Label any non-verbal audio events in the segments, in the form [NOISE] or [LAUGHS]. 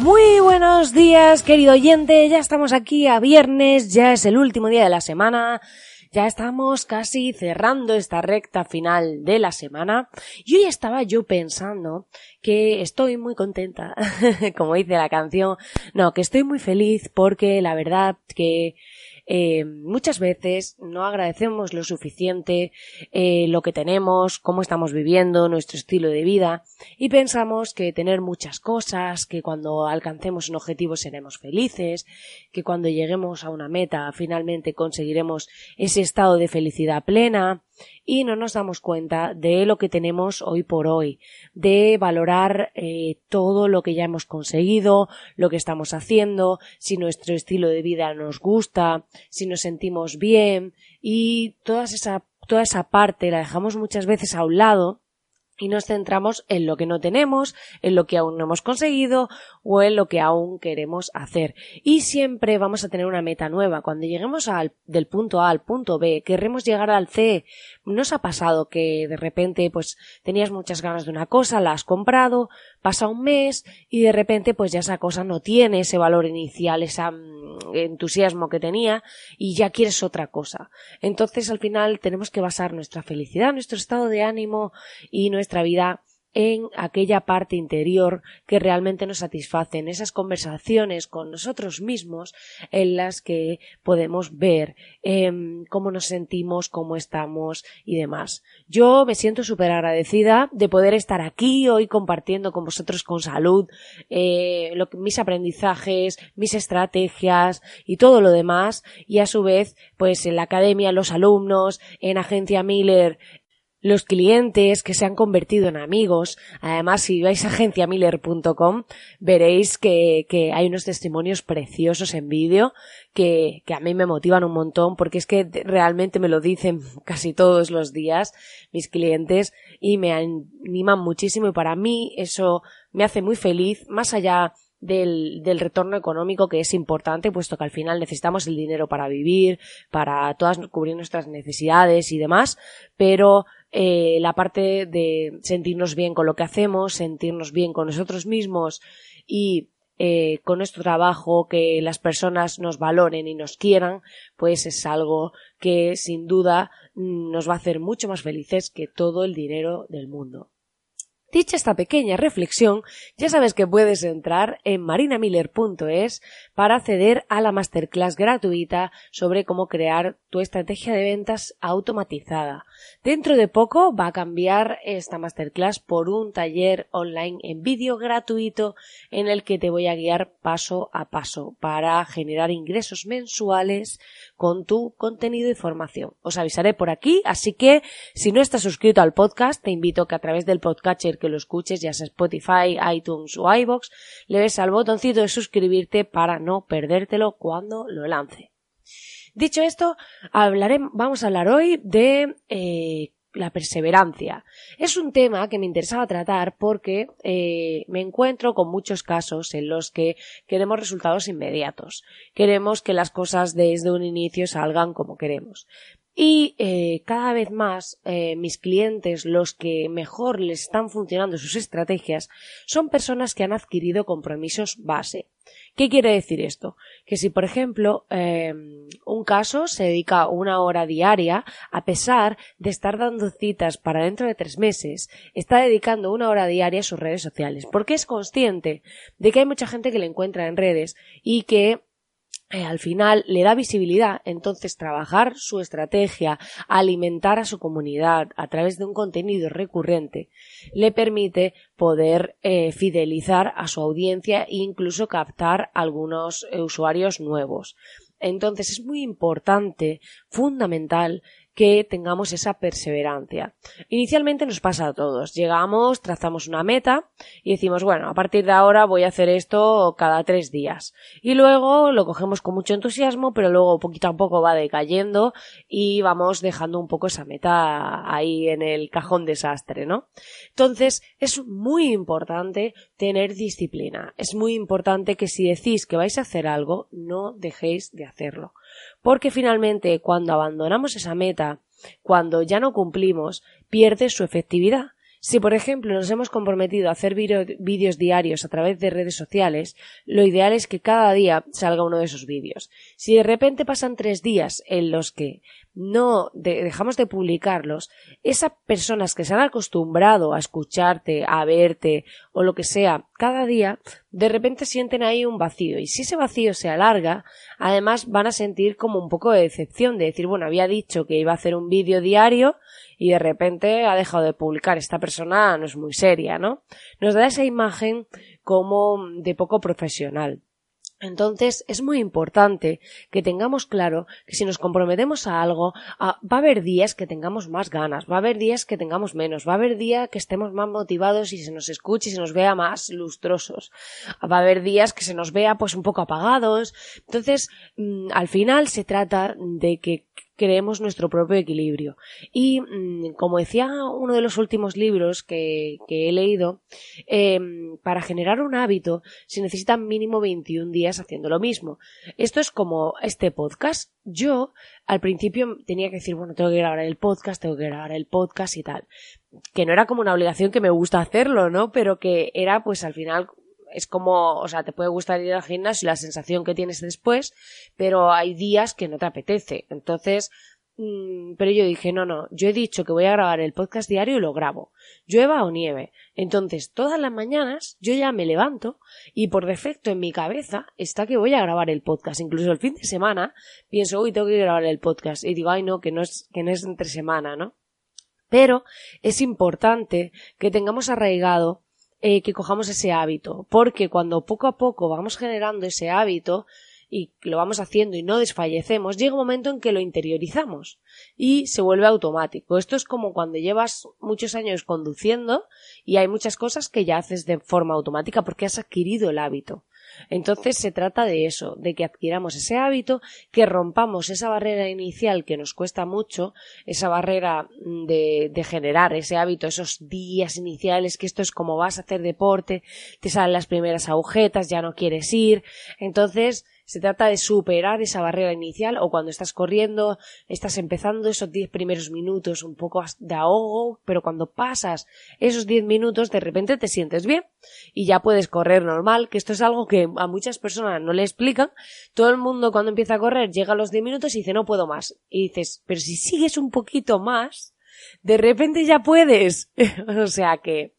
Muy buenos días, querido oyente. Ya estamos aquí a viernes, ya es el último día de la semana. Ya estamos casi cerrando esta recta final de la semana. Y hoy estaba yo pensando que estoy muy contenta, [LAUGHS] como dice la canción. No, que estoy muy feliz porque la verdad que eh, muchas veces no agradecemos lo suficiente eh, lo que tenemos, cómo estamos viviendo, nuestro estilo de vida y pensamos que tener muchas cosas, que cuando alcancemos un objetivo seremos felices, que cuando lleguemos a una meta finalmente conseguiremos ese estado de felicidad plena y no nos damos cuenta de lo que tenemos hoy por hoy, de valorar eh, todo lo que ya hemos conseguido, lo que estamos haciendo, si nuestro estilo de vida nos gusta, si nos sentimos bien y toda esa, toda esa parte la dejamos muchas veces a un lado y nos centramos en lo que no tenemos, en lo que aún no hemos conseguido o en lo que aún queremos hacer. Y siempre vamos a tener una meta nueva. Cuando lleguemos al, del punto A al punto B, querremos llegar al C. ¿No os ha pasado que de repente pues tenías muchas ganas de una cosa, la has comprado, pasa un mes y de repente pues ya esa cosa no tiene ese valor inicial, ese mm, entusiasmo que tenía y ya quieres otra cosa. Entonces al final tenemos que basar nuestra felicidad, nuestro estado de ánimo y nuestra vida en aquella parte interior que realmente nos satisface, en esas conversaciones con nosotros mismos en las que podemos ver em, cómo nos sentimos, cómo estamos y demás. Yo me siento súper agradecida de poder estar aquí hoy compartiendo con vosotros con salud eh, mis aprendizajes, mis estrategias y todo lo demás y a su vez pues en la academia, los alumnos, en Agencia Miller, los clientes que se han convertido en amigos. Además, si vais a agenciamiller.com, veréis que, que, hay unos testimonios preciosos en vídeo que, que a mí me motivan un montón porque es que realmente me lo dicen [LAUGHS] casi todos los días mis clientes y me animan muchísimo y para mí eso me hace muy feliz, más allá del, del, retorno económico que es importante, puesto que al final necesitamos el dinero para vivir, para todas cubrir nuestras necesidades y demás, pero eh, la parte de sentirnos bien con lo que hacemos, sentirnos bien con nosotros mismos y eh, con nuestro trabajo, que las personas nos valoren y nos quieran, pues es algo que sin duda mm, nos va a hacer mucho más felices que todo el dinero del mundo. Dicha esta pequeña reflexión, ya sabes que puedes entrar en marinamiller.es para acceder a la masterclass gratuita sobre cómo crear tu estrategia de ventas automatizada. Dentro de poco va a cambiar esta masterclass por un taller online en vídeo gratuito en el que te voy a guiar paso a paso para generar ingresos mensuales con tu contenido y formación. Os avisaré por aquí, así que si no estás suscrito al podcast, te invito a que a través del podcatcher que lo escuches, ya sea Spotify, iTunes o iBox, le des al botoncito de suscribirte para no perdértelo cuando lo lance. Dicho esto, hablaremos, vamos a hablar hoy de eh, la perseverancia. Es un tema que me interesaba tratar porque eh, me encuentro con muchos casos en los que queremos resultados inmediatos. Queremos que las cosas desde un inicio salgan como queremos. Y eh, cada vez más eh, mis clientes, los que mejor les están funcionando sus estrategias, son personas que han adquirido compromisos base. ¿Qué quiere decir esto? Que si, por ejemplo, eh, un caso se dedica una hora diaria, a pesar de estar dando citas para dentro de tres meses, está dedicando una hora diaria a sus redes sociales, porque es consciente de que hay mucha gente que le encuentra en redes y que eh, al final le da visibilidad, entonces trabajar su estrategia, alimentar a su comunidad a través de un contenido recurrente, le permite poder eh, fidelizar a su audiencia e incluso captar algunos eh, usuarios nuevos. Entonces es muy importante, fundamental, que tengamos esa perseverancia. Inicialmente nos pasa a todos. Llegamos, trazamos una meta y decimos, bueno, a partir de ahora voy a hacer esto cada tres días. Y luego lo cogemos con mucho entusiasmo, pero luego poquito a poco va decayendo y vamos dejando un poco esa meta ahí en el cajón desastre, ¿no? Entonces, es muy importante tener disciplina. Es muy importante que si decís que vais a hacer algo, no dejéis de hacerlo. Porque finalmente, cuando abandonamos esa meta, cuando ya no cumplimos, pierde su efectividad. Si, por ejemplo, nos hemos comprometido a hacer vídeos diarios a través de redes sociales, lo ideal es que cada día salga uno de esos vídeos. Si de repente pasan tres días en los que no dejamos de publicarlos, esas personas que se han acostumbrado a escucharte, a verte o lo que sea cada día, de repente sienten ahí un vacío. Y si ese vacío se alarga, además van a sentir como un poco de decepción de decir, bueno, había dicho que iba a hacer un vídeo diario y de repente ha dejado de publicar. Esta persona no es muy seria, ¿no? Nos da esa imagen como de poco profesional. Entonces es muy importante que tengamos claro que si nos comprometemos a algo, va a haber días que tengamos más ganas, va a haber días que tengamos menos, va a haber días que estemos más motivados y se nos escuche y se nos vea más lustrosos, va a haber días que se nos vea pues un poco apagados. Entonces, mm, al final se trata de que creemos nuestro propio equilibrio. Y mm, como decía uno de los últimos libros que, he leído, em, para generar un hábito se necesitan mínimo 21 días haciendo lo mismo. Esto es como este podcast. Yo al principio tenía que decir, bueno, tengo que grabar el podcast, tengo que grabar el podcast y tal. Que no era como una obligación que me gusta hacerlo, ¿no? Pero que era pues al final es como, o sea, te puede gustar ir al gimnasio y la sensación que tienes después, pero hay días que no te apetece. Entonces, mm, pero yo dije, no, no, yo he dicho que voy a grabar el podcast diario y lo grabo. Llueva o nieve. Entonces, todas las mañanas yo ya me levanto y por defecto en mi cabeza está que voy a grabar el podcast. Incluso el fin de semana pienso, uy, tengo que grabar el podcast. Y digo, ay, no, que no es, que no es entre semana, ¿no? Pero es importante que tengamos arraigado eh, que cojamos ese hábito, porque cuando poco a poco vamos generando ese hábito y lo vamos haciendo y no desfallecemos, llega un momento en que lo interiorizamos y se vuelve automático. Esto es como cuando llevas muchos años conduciendo y hay muchas cosas que ya haces de forma automática porque has adquirido el hábito. Entonces se trata de eso, de que adquiramos ese hábito, que rompamos esa barrera inicial que nos cuesta mucho, esa barrera mm, de, de generar ese hábito, esos días iniciales, que esto es como vas a hacer deporte, te salen las primeras agujetas, ya no quieres ir. Entonces, se trata de superar esa barrera inicial o cuando estás corriendo, estás empezando esos 10 primeros minutos un poco de ahogo, pero cuando pasas esos 10 minutos de repente te sientes bien y ya puedes correr normal, que esto es algo que a muchas personas no le explican. Todo el mundo cuando empieza a correr llega a los 10 minutos y dice no puedo más. Y dices, pero si sigues un poquito más, de repente ya puedes. [LAUGHS] o sea que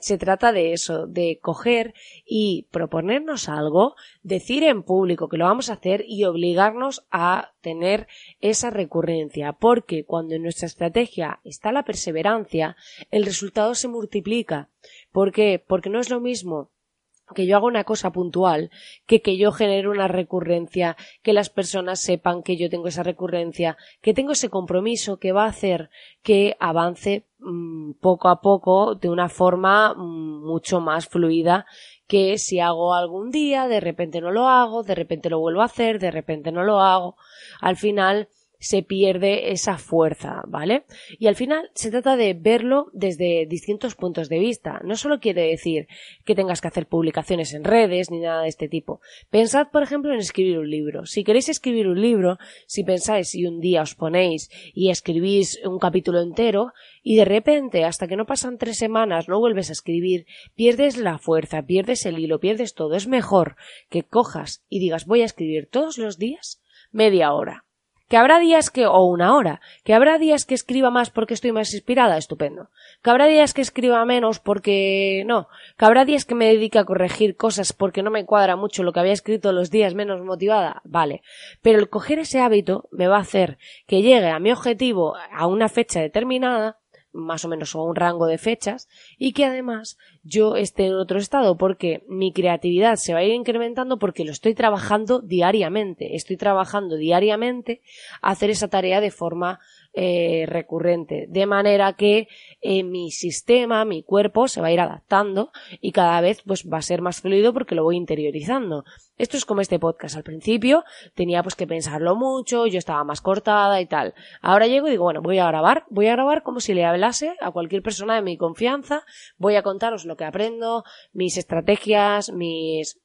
se trata de eso, de coger y proponernos algo, decir en público que lo vamos a hacer y obligarnos a tener esa recurrencia, porque cuando en nuestra estrategia está la perseverancia, el resultado se multiplica. ¿Por qué? Porque no es lo mismo que yo haga una cosa puntual, que que yo genere una recurrencia, que las personas sepan que yo tengo esa recurrencia, que tengo ese compromiso que va a hacer que avance mm, poco a poco de una forma mm, mucho más fluida que si hago algún día, de repente no lo hago, de repente lo vuelvo a hacer, de repente no lo hago. Al final, se pierde esa fuerza, ¿vale? Y al final se trata de verlo desde distintos puntos de vista. No solo quiere decir que tengas que hacer publicaciones en redes ni nada de este tipo. Pensad, por ejemplo, en escribir un libro. Si queréis escribir un libro, si pensáis y un día os ponéis y escribís un capítulo entero y de repente, hasta que no pasan tres semanas, no vuelves a escribir, pierdes la fuerza, pierdes el hilo, pierdes todo. Es mejor que cojas y digas voy a escribir todos los días media hora que habrá días que, o una hora, que habrá días que escriba más porque estoy más inspirada, estupendo. Que habrá días que escriba menos porque no. Que habrá días que me dedique a corregir cosas porque no me cuadra mucho lo que había escrito los días menos motivada, vale. Pero el coger ese hábito me va a hacer que llegue a mi objetivo a una fecha determinada más o menos o un rango de fechas y que además yo esté en otro estado porque mi creatividad se va a ir incrementando porque lo estoy trabajando diariamente, estoy trabajando diariamente hacer esa tarea de forma eh, recurrente, de manera que eh, mi sistema, mi cuerpo se va a ir adaptando y cada vez pues va a ser más fluido porque lo voy interiorizando. Esto es como este podcast. Al principio tenía pues que pensarlo mucho, yo estaba más cortada y tal. Ahora llego y digo, bueno, voy a grabar, voy a grabar como si le hablase a cualquier persona de mi confianza, voy a contaros lo que aprendo, mis estrategias, mis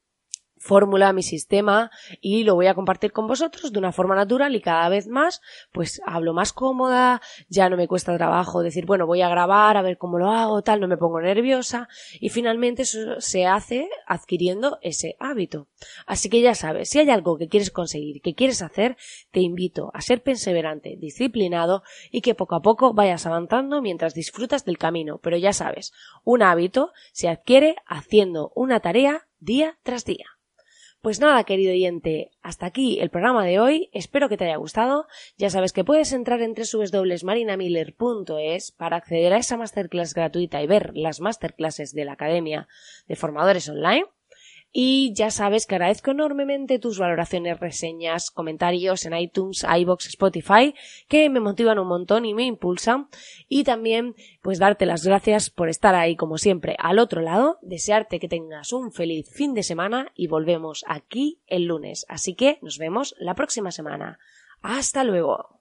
fórmula, mi sistema y lo voy a compartir con vosotros de una forma natural y cada vez más pues hablo más cómoda, ya no me cuesta trabajo decir bueno voy a grabar a ver cómo lo hago, tal, no me pongo nerviosa y finalmente eso se hace adquiriendo ese hábito. Así que ya sabes, si hay algo que quieres conseguir, que quieres hacer, te invito a ser perseverante, disciplinado y que poco a poco vayas avanzando mientras disfrutas del camino. Pero ya sabes, un hábito se adquiere haciendo una tarea día tras día. Pues nada, querido oyente, hasta aquí el programa de hoy. Espero que te haya gustado. Ya sabes que puedes entrar en www.marinamiller.es para acceder a esa masterclass gratuita y ver las masterclasses de la Academia de Formadores Online. Y ya sabes que agradezco enormemente tus valoraciones, reseñas, comentarios en iTunes, iBox, Spotify, que me motivan un montón y me impulsan. Y también, pues darte las gracias por estar ahí, como siempre, al otro lado, desearte que tengas un feliz fin de semana y volvemos aquí el lunes. Así que nos vemos la próxima semana. Hasta luego.